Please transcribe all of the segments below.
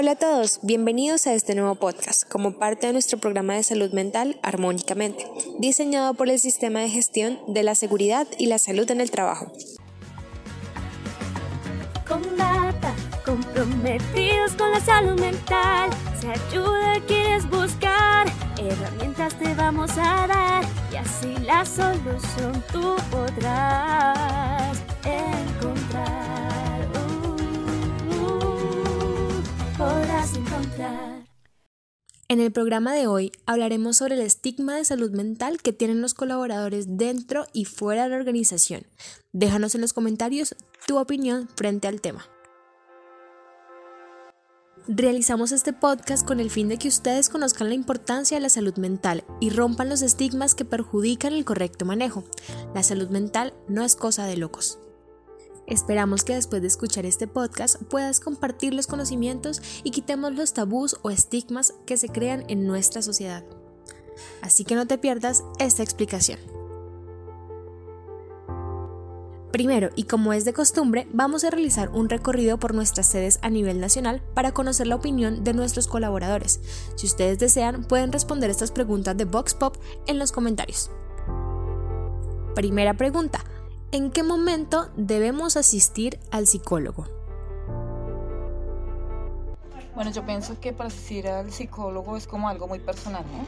Hola a todos, bienvenidos a este nuevo podcast como parte de nuestro programa de salud mental Armónicamente, diseñado por el Sistema de Gestión de la Seguridad y la Salud en el Trabajo. Con data, comprometidos con la salud mental, si ayuda quieres buscar, herramientas te vamos a dar y así la solución tú podrás encontrar. En el programa de hoy hablaremos sobre el estigma de salud mental que tienen los colaboradores dentro y fuera de la organización. Déjanos en los comentarios tu opinión frente al tema. Realizamos este podcast con el fin de que ustedes conozcan la importancia de la salud mental y rompan los estigmas que perjudican el correcto manejo. La salud mental no es cosa de locos. Esperamos que después de escuchar este podcast puedas compartir los conocimientos y quitemos los tabús o estigmas que se crean en nuestra sociedad. Así que no te pierdas esta explicación. Primero, y como es de costumbre, vamos a realizar un recorrido por nuestras sedes a nivel nacional para conocer la opinión de nuestros colaboradores. Si ustedes desean, pueden responder estas preguntas de Vox Pop en los comentarios. Primera pregunta. ¿En qué momento debemos asistir al psicólogo? Bueno, yo pienso que para asistir al psicólogo es como algo muy personal, ¿no?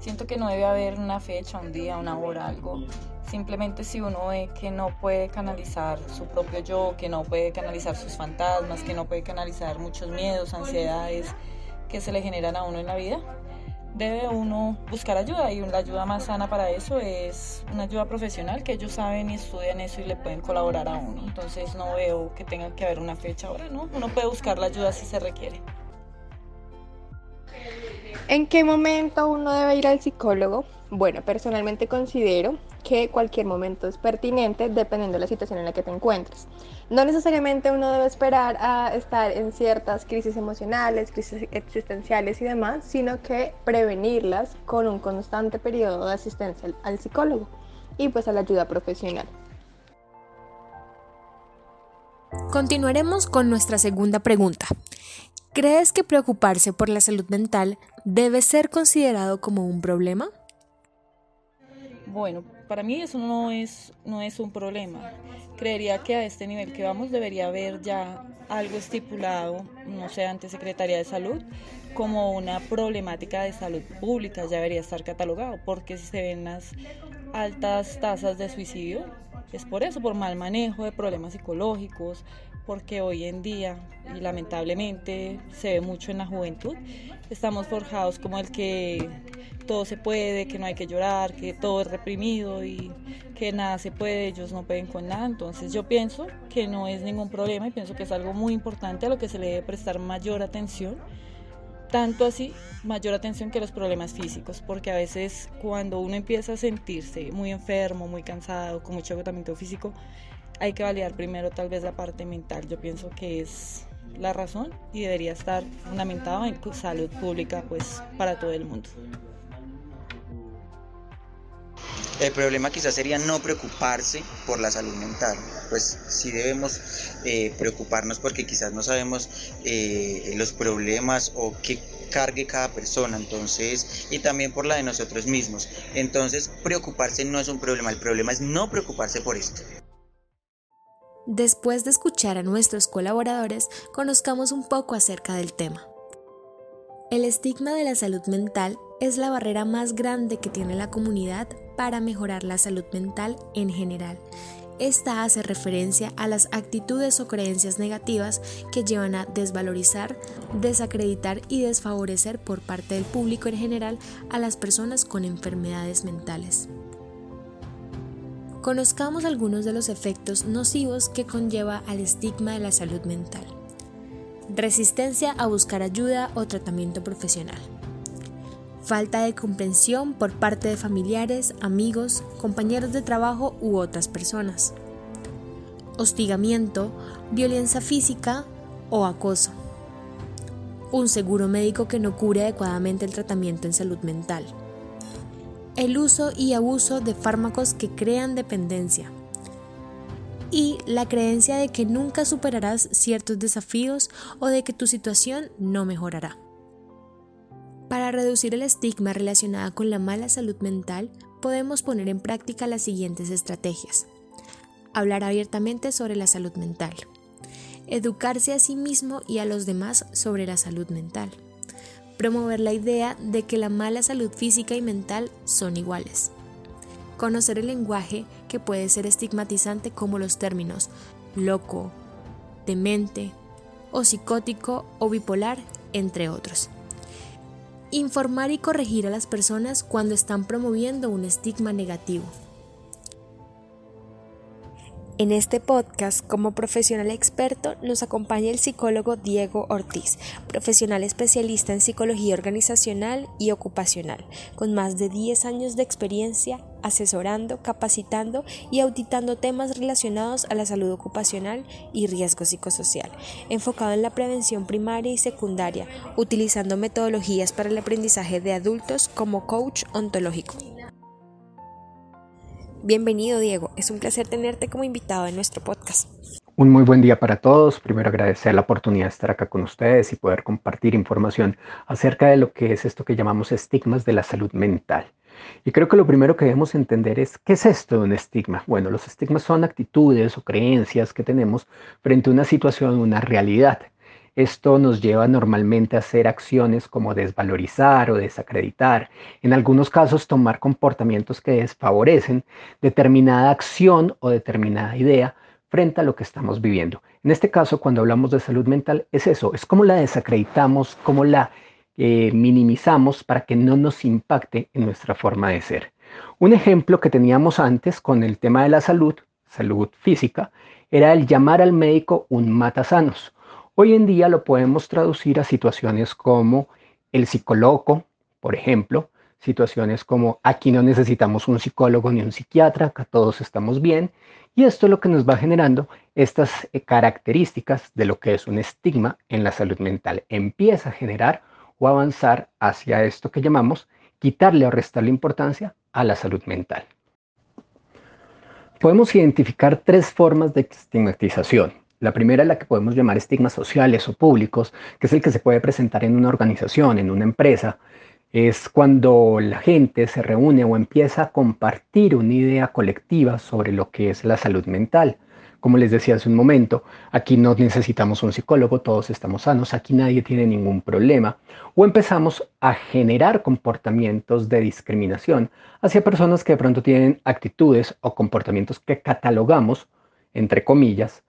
Siento que no debe haber una fecha, un día, una hora, algo. Simplemente si uno ve que no puede canalizar su propio yo, que no puede canalizar sus fantasmas, que no puede canalizar muchos miedos, ansiedades que se le generan a uno en la vida, debe uno buscar ayuda y la ayuda más sana para eso es una ayuda profesional que ellos saben y estudian eso y le pueden colaborar a uno. Entonces no veo que tenga que haber una fecha ahora, ¿no? Uno puede buscar la ayuda si se requiere. ¿En qué momento uno debe ir al psicólogo? Bueno, personalmente considero que cualquier momento es pertinente dependiendo de la situación en la que te encuentres. No necesariamente uno debe esperar a estar en ciertas crisis emocionales, crisis existenciales y demás, sino que prevenirlas con un constante periodo de asistencia al psicólogo y pues a la ayuda profesional. Continuaremos con nuestra segunda pregunta. ¿Crees que preocuparse por la salud mental debe ser considerado como un problema? Bueno, para mí eso no es, no es un problema. Creería que a este nivel que vamos debería haber ya algo estipulado, no sé, ante Secretaría de Salud, como una problemática de salud pública, ya debería estar catalogado, porque si se ven las altas tasas de suicidio, es por eso, por mal manejo de problemas psicológicos, porque hoy en día, y lamentablemente se ve mucho en la juventud, estamos forjados como el que todo se puede, que no hay que llorar, que todo es reprimido y que nada se puede, ellos no pueden con nada. Entonces yo pienso que no es ningún problema y pienso que es algo muy importante a lo que se le debe prestar mayor atención. Tanto así, mayor atención que los problemas físicos, porque a veces cuando uno empieza a sentirse muy enfermo, muy cansado, con mucho agotamiento físico, hay que validar primero tal vez la parte mental. Yo pienso que es la razón y debería estar fundamentado en salud pública pues para todo el mundo. El problema quizás sería no preocuparse por la salud mental, pues sí debemos eh, preocuparnos porque quizás no sabemos eh, los problemas o qué cargue cada persona, entonces, y también por la de nosotros mismos. Entonces, preocuparse no es un problema, el problema es no preocuparse por esto. Después de escuchar a nuestros colaboradores, conozcamos un poco acerca del tema. El estigma de la salud mental es la barrera más grande que tiene la comunidad para mejorar la salud mental en general. Esta hace referencia a las actitudes o creencias negativas que llevan a desvalorizar, desacreditar y desfavorecer por parte del público en general a las personas con enfermedades mentales. Conozcamos algunos de los efectos nocivos que conlleva al estigma de la salud mental. Resistencia a buscar ayuda o tratamiento profesional. Falta de comprensión por parte de familiares, amigos, compañeros de trabajo u otras personas. Hostigamiento, violencia física o acoso. Un seguro médico que no cubre adecuadamente el tratamiento en salud mental el uso y abuso de fármacos que crean dependencia, y la creencia de que nunca superarás ciertos desafíos o de que tu situación no mejorará. Para reducir el estigma relacionado con la mala salud mental, podemos poner en práctica las siguientes estrategias. Hablar abiertamente sobre la salud mental. Educarse a sí mismo y a los demás sobre la salud mental. Promover la idea de que la mala salud física y mental son iguales conocer el lenguaje que puede ser estigmatizante como los términos loco, demente o psicótico o bipolar, entre otros. Informar y corregir a las personas cuando están promoviendo un estigma negativo. En este podcast, como profesional experto, nos acompaña el psicólogo Diego Ortiz, profesional especialista en psicología organizacional y ocupacional, con más de 10 años de experiencia asesorando, capacitando y auditando temas relacionados a la salud ocupacional y riesgo psicosocial, enfocado en la prevención primaria y secundaria, utilizando metodologías para el aprendizaje de adultos como coach ontológico. Bienvenido Diego, es un placer tenerte como invitado en nuestro podcast. Un muy buen día para todos. Primero agradecer la oportunidad de estar acá con ustedes y poder compartir información acerca de lo que es esto que llamamos estigmas de la salud mental. Y creo que lo primero que debemos entender es qué es esto de un estigma. Bueno, los estigmas son actitudes o creencias que tenemos frente a una situación, una realidad. Esto nos lleva normalmente a hacer acciones como desvalorizar o desacreditar, en algunos casos tomar comportamientos que desfavorecen determinada acción o determinada idea frente a lo que estamos viviendo. En este caso, cuando hablamos de salud mental, es eso, es como la desacreditamos, como la eh, minimizamos para que no nos impacte en nuestra forma de ser. Un ejemplo que teníamos antes con el tema de la salud, salud física, era el llamar al médico un matasanos Hoy en día lo podemos traducir a situaciones como el psicólogo, por ejemplo, situaciones como aquí no necesitamos un psicólogo ni un psiquiatra, acá todos estamos bien, y esto es lo que nos va generando estas eh, características de lo que es un estigma en la salud mental. Empieza a generar o avanzar hacia esto que llamamos quitarle o restarle importancia a la salud mental. Podemos identificar tres formas de estigmatización. La primera es la que podemos llamar estigmas sociales o públicos, que es el que se puede presentar en una organización, en una empresa. Es cuando la gente se reúne o empieza a compartir una idea colectiva sobre lo que es la salud mental. Como les decía hace un momento, aquí no necesitamos un psicólogo, todos estamos sanos, aquí nadie tiene ningún problema. O empezamos a generar comportamientos de discriminación hacia personas que de pronto tienen actitudes o comportamientos que catalogamos, entre comillas,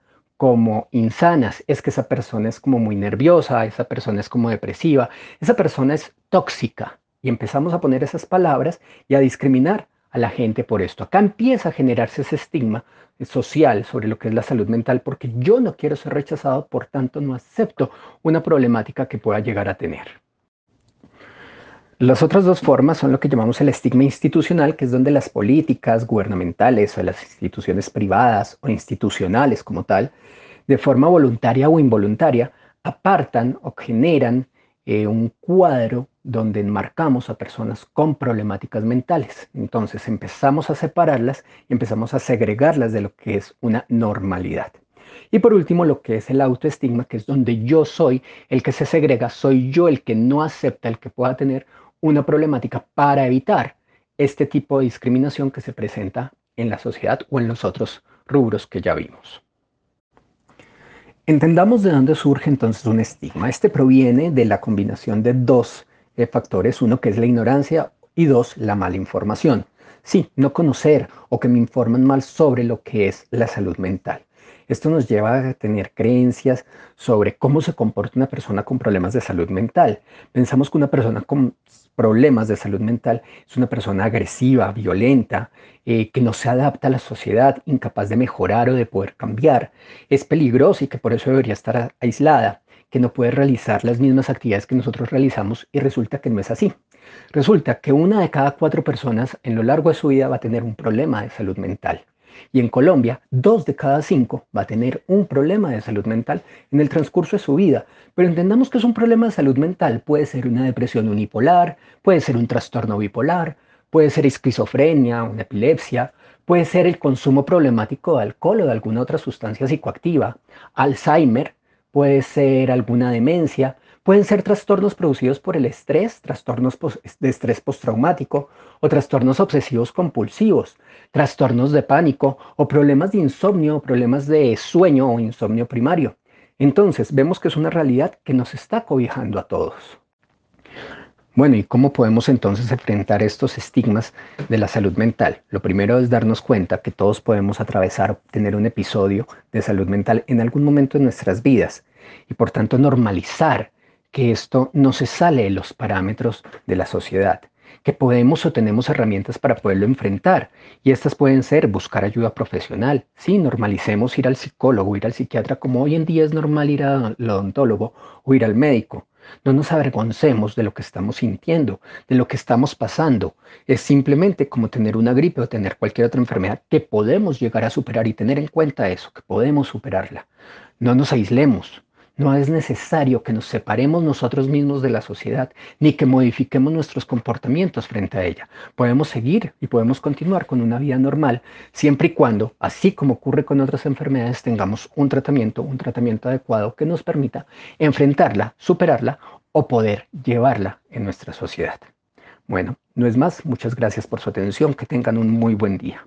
como insanas, es que esa persona es como muy nerviosa, esa persona es como depresiva, esa persona es tóxica. Y empezamos a poner esas palabras y a discriminar a la gente por esto. Acá empieza a generarse ese estigma social sobre lo que es la salud mental porque yo no quiero ser rechazado, por tanto no acepto una problemática que pueda llegar a tener. Las otras dos formas son lo que llamamos el estigma institucional, que es donde las políticas gubernamentales o las instituciones privadas o institucionales como tal, de forma voluntaria o involuntaria, apartan o generan eh, un cuadro donde enmarcamos a personas con problemáticas mentales. Entonces empezamos a separarlas y empezamos a segregarlas de lo que es una normalidad. Y por último, lo que es el autoestigma, que es donde yo soy el que se segrega, soy yo el que no acepta el que pueda tener una problemática para evitar este tipo de discriminación que se presenta en la sociedad o en los otros rubros que ya vimos. Entendamos de dónde surge entonces un estigma. Este proviene de la combinación de dos eh, factores, uno que es la ignorancia y dos, la mala información. Sí, no conocer o que me informan mal sobre lo que es la salud mental. Esto nos lleva a tener creencias sobre cómo se comporta una persona con problemas de salud mental. Pensamos que una persona con problemas de salud mental es una persona agresiva, violenta, eh, que no se adapta a la sociedad, incapaz de mejorar o de poder cambiar. Es peligrosa y que por eso debería estar aislada, que no puede realizar las mismas actividades que nosotros realizamos y resulta que no es así. Resulta que una de cada cuatro personas en lo largo de su vida va a tener un problema de salud mental. Y en Colombia, dos de cada cinco va a tener un problema de salud mental en el transcurso de su vida. Pero entendamos que es un problema de salud mental. Puede ser una depresión unipolar, puede ser un trastorno bipolar, puede ser esquizofrenia, una epilepsia, puede ser el consumo problemático de alcohol o de alguna otra sustancia psicoactiva, Alzheimer, puede ser alguna demencia, pueden ser trastornos producidos por el estrés, trastornos de estrés postraumático o trastornos obsesivos compulsivos, trastornos de pánico o problemas de insomnio o problemas de sueño o insomnio primario. Entonces, vemos que es una realidad que nos está cobijando a todos. Bueno, ¿y cómo podemos entonces enfrentar estos estigmas de la salud mental? Lo primero es darnos cuenta que todos podemos atravesar, tener un episodio de salud mental en algún momento de nuestras vidas y por tanto normalizar que esto no se sale de los parámetros de la sociedad, que podemos o tenemos herramientas para poderlo enfrentar y estas pueden ser buscar ayuda profesional. Sí, normalicemos ir al psicólogo, ir al psiquiatra como hoy en día es normal ir al odontólogo o ir al médico no nos avergoncemos de lo que estamos sintiendo, de lo que estamos pasando. Es simplemente como tener una gripe o tener cualquier otra enfermedad que podemos llegar a superar y tener en cuenta eso, que podemos superarla. No nos aislemos. No es necesario que nos separemos nosotros mismos de la sociedad, ni que modifiquemos nuestros comportamientos frente a ella. Podemos seguir y podemos continuar con una vida normal, siempre y cuando, así como ocurre con otras enfermedades, tengamos un tratamiento, un tratamiento adecuado que nos permita enfrentarla, superarla o poder llevarla en nuestra sociedad. Bueno, no es más, muchas gracias por su atención, que tengan un muy buen día.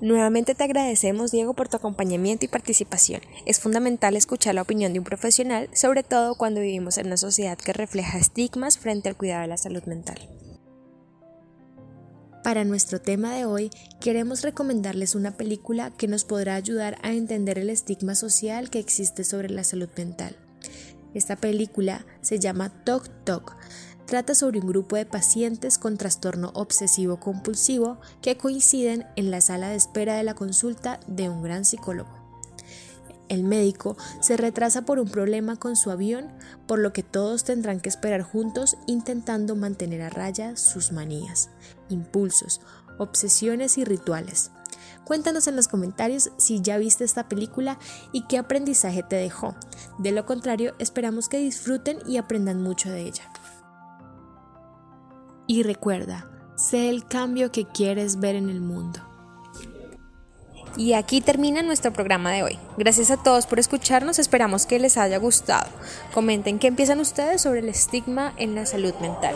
Nuevamente te agradecemos, Diego, por tu acompañamiento y participación. Es fundamental escuchar la opinión de un profesional, sobre todo cuando vivimos en una sociedad que refleja estigmas frente al cuidado de la salud mental. Para nuestro tema de hoy, queremos recomendarles una película que nos podrá ayudar a entender el estigma social que existe sobre la salud mental. Esta película se llama Tok Tok trata sobre un grupo de pacientes con trastorno obsesivo compulsivo que coinciden en la sala de espera de la consulta de un gran psicólogo. El médico se retrasa por un problema con su avión, por lo que todos tendrán que esperar juntos intentando mantener a raya sus manías, impulsos, obsesiones y rituales. Cuéntanos en los comentarios si ya viste esta película y qué aprendizaje te dejó. De lo contrario, esperamos que disfruten y aprendan mucho de ella. Y recuerda, sé el cambio que quieres ver en el mundo. Y aquí termina nuestro programa de hoy. Gracias a todos por escucharnos, esperamos que les haya gustado. Comenten qué empiezan ustedes sobre el estigma en la salud mental.